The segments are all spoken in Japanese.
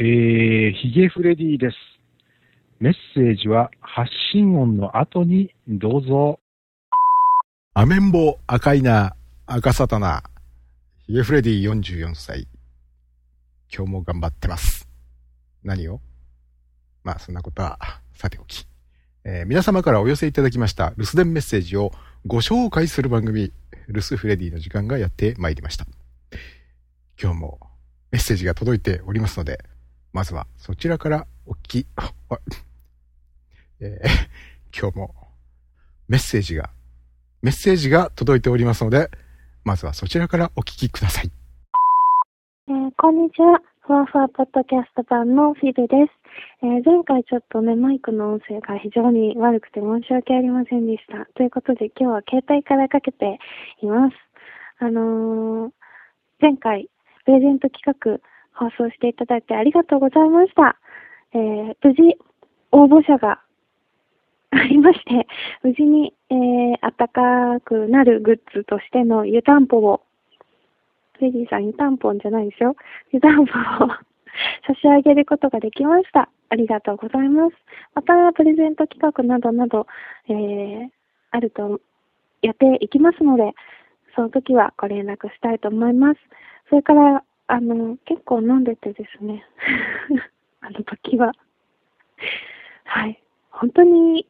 えー、ヒゲフレディです。メッセージは発信音の後にどうぞ。アメンボ赤いな、赤サタナ、ヒゲフレディ44歳。今日も頑張ってます。何を？まあそんなことはさておき。えー皆様からお寄せいただきました留守電メッセージをご紹介する番組、留守フレディの時間がやってまいりました。今日もメッセージが届いておりますので、まずはそちらからお聞き、えー 今日もメッセージが、メッセージが届いておりますので、まずはそちらからお聞きください。えーこんにちは。ふわふわポッドキャスト版のフィベです。えー前回ちょっとね、マイクの音声が非常に悪くて申し訳ありませんでした。ということで今日は携帯からかけています。あのー前回、プレゼント企画放送していただいてありがとうございました。えー無事、応募者が ありまして、無事に、えー、暖かくなるグッズとしての湯たんぽをフレディさん、湯たんぽんじゃないですよ。湯たんぽを 差し上げることができました。ありがとうございます。また、プレゼント企画などなど、えー、あると、やっていきますので、その時はご連絡したいと思います。それから、あの、結構飲んでてですね、あの時は、はい、本当に、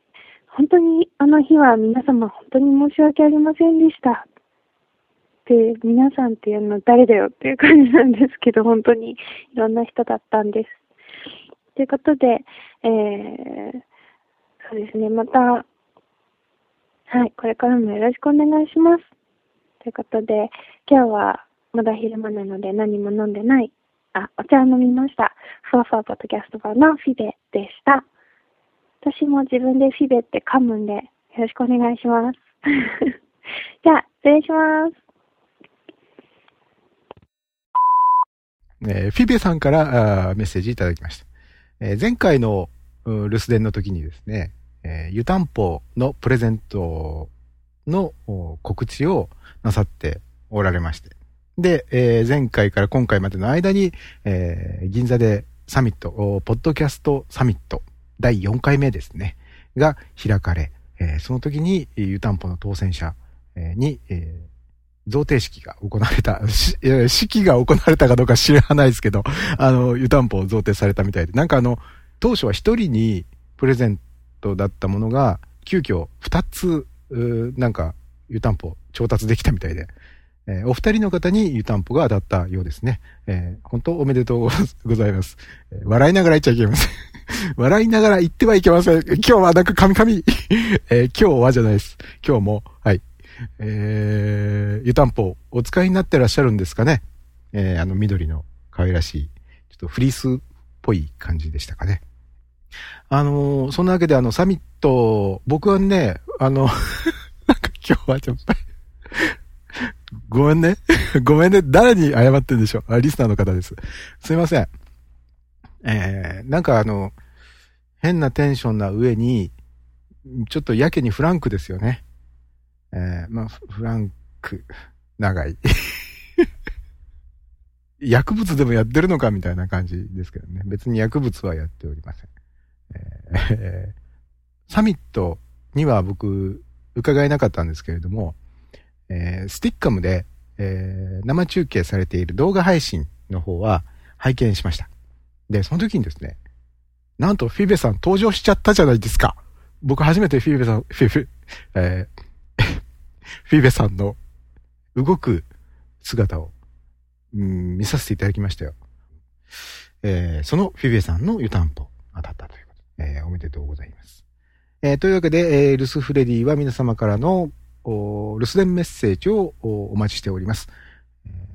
本当にあの日は皆様本当に申し訳ありませんでした。で、皆さんっていうのは誰だよっていう感じなんですけど、本当にいろんな人だったんです。ということで、えー、そうですね、また、はい、これからもよろしくお願いします。ということで、今日はまだ昼間なので何も飲んでない、あ、お茶を飲みました。ふわふわポッドキャスト版のフィベでした。私も自分でフィベって噛むんで、よろしくお願いします。じゃあ、失礼します。えーフィベさんからあメッセージいただきました。えー前回のう留守電の時にですね、えー湯たんぽのプレゼントの告知をなさっておられまして。で、えー前回から今回までの間に、えー銀座でサミット、ポッドキャストサミット第4回目ですね、が開かれ、えーその時に湯たんぽの当選者に、えー贈呈式が行われた、式が行われたかどうか知らないですけど、あの、湯たんぽを贈呈されたみたいで、なんかあの、当初は一人にプレゼントだったものが、急遽二つ、なんか、湯たんぽ調達できたみたいで、えーお二人の方に湯たんぽが当たったようですね。えー本当おめでとうございます。え笑いながら言っちゃいけません。笑いながら言ってはいけません。今日はなんかカミカミ。え今日はじゃないです。今日も、はい。えー、湯たんぽお使いになってらっしゃるんですかねえー、あの緑の可愛らしい、ちょっとフリースっぽい感じでしたかね。あのーそんなわけであのサミット、僕はね、あの、なんか今日はちょっと、ごめんね。ごめんね。誰に謝ってんでしょう？あ、リスナーの方です。すいません。えー、なんかあの、変なテンションな上に、ちょっとやけにフランクですよね。えー、まあ、フフランク、長い。薬物でもやってるのかみたいな感じですけどね。別に薬物はやっておりません。えー サミットには僕、伺えなかったんですけれども、えースティッカムで、えー生中継されている動画配信の方は拝見しました。で、その時にですね、なんとフィーベさん登場しちゃったじゃないですか。僕初めてフィーベさん、フィフ、えー フィーベさんの動く姿を、うん見させていただきましたよ。えーそのフィーベさんの湯たんぽ当たったということ、えーおめでとうございます。えーというわけで、えー留守フレディは皆様からのお留守電メッセージをお待ちしております。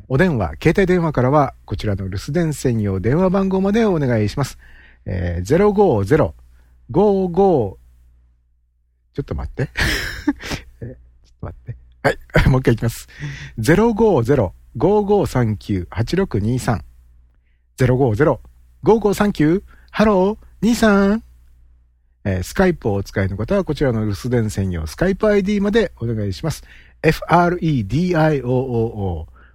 お電話、携帯電話からはこちらの留守電専用電話番号までお願いします。えー、050-55ちょっと待って。ちょっと待って。はい。もう一回いきます。050-5539-8623。050-5539ハロー23。えースカイプをお使いの方はこちらの留守電専用スカイプ ID までお願いします。f-r-e-d-i-o-o-o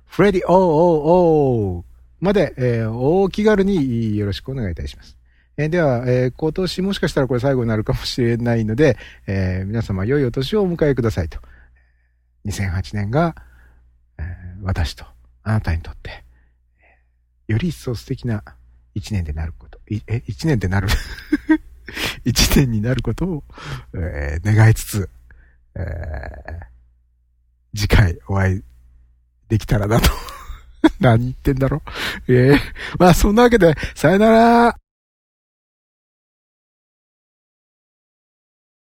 フレディ o-o-o まで、えーお気軽によろしくお願いいたします。えーでは、えー今年もしかしたらこれ最後になるかもしれないので、えー皆様良いお年をお迎えくださいと。2008年が、えー私とあなたにとって、より一層素敵な一年でなること、え、一年でなる一年になることを、えー願いつつ、えー次回お会いできたらなと。何言ってんだろう。ええまあそんなわけで、さよなら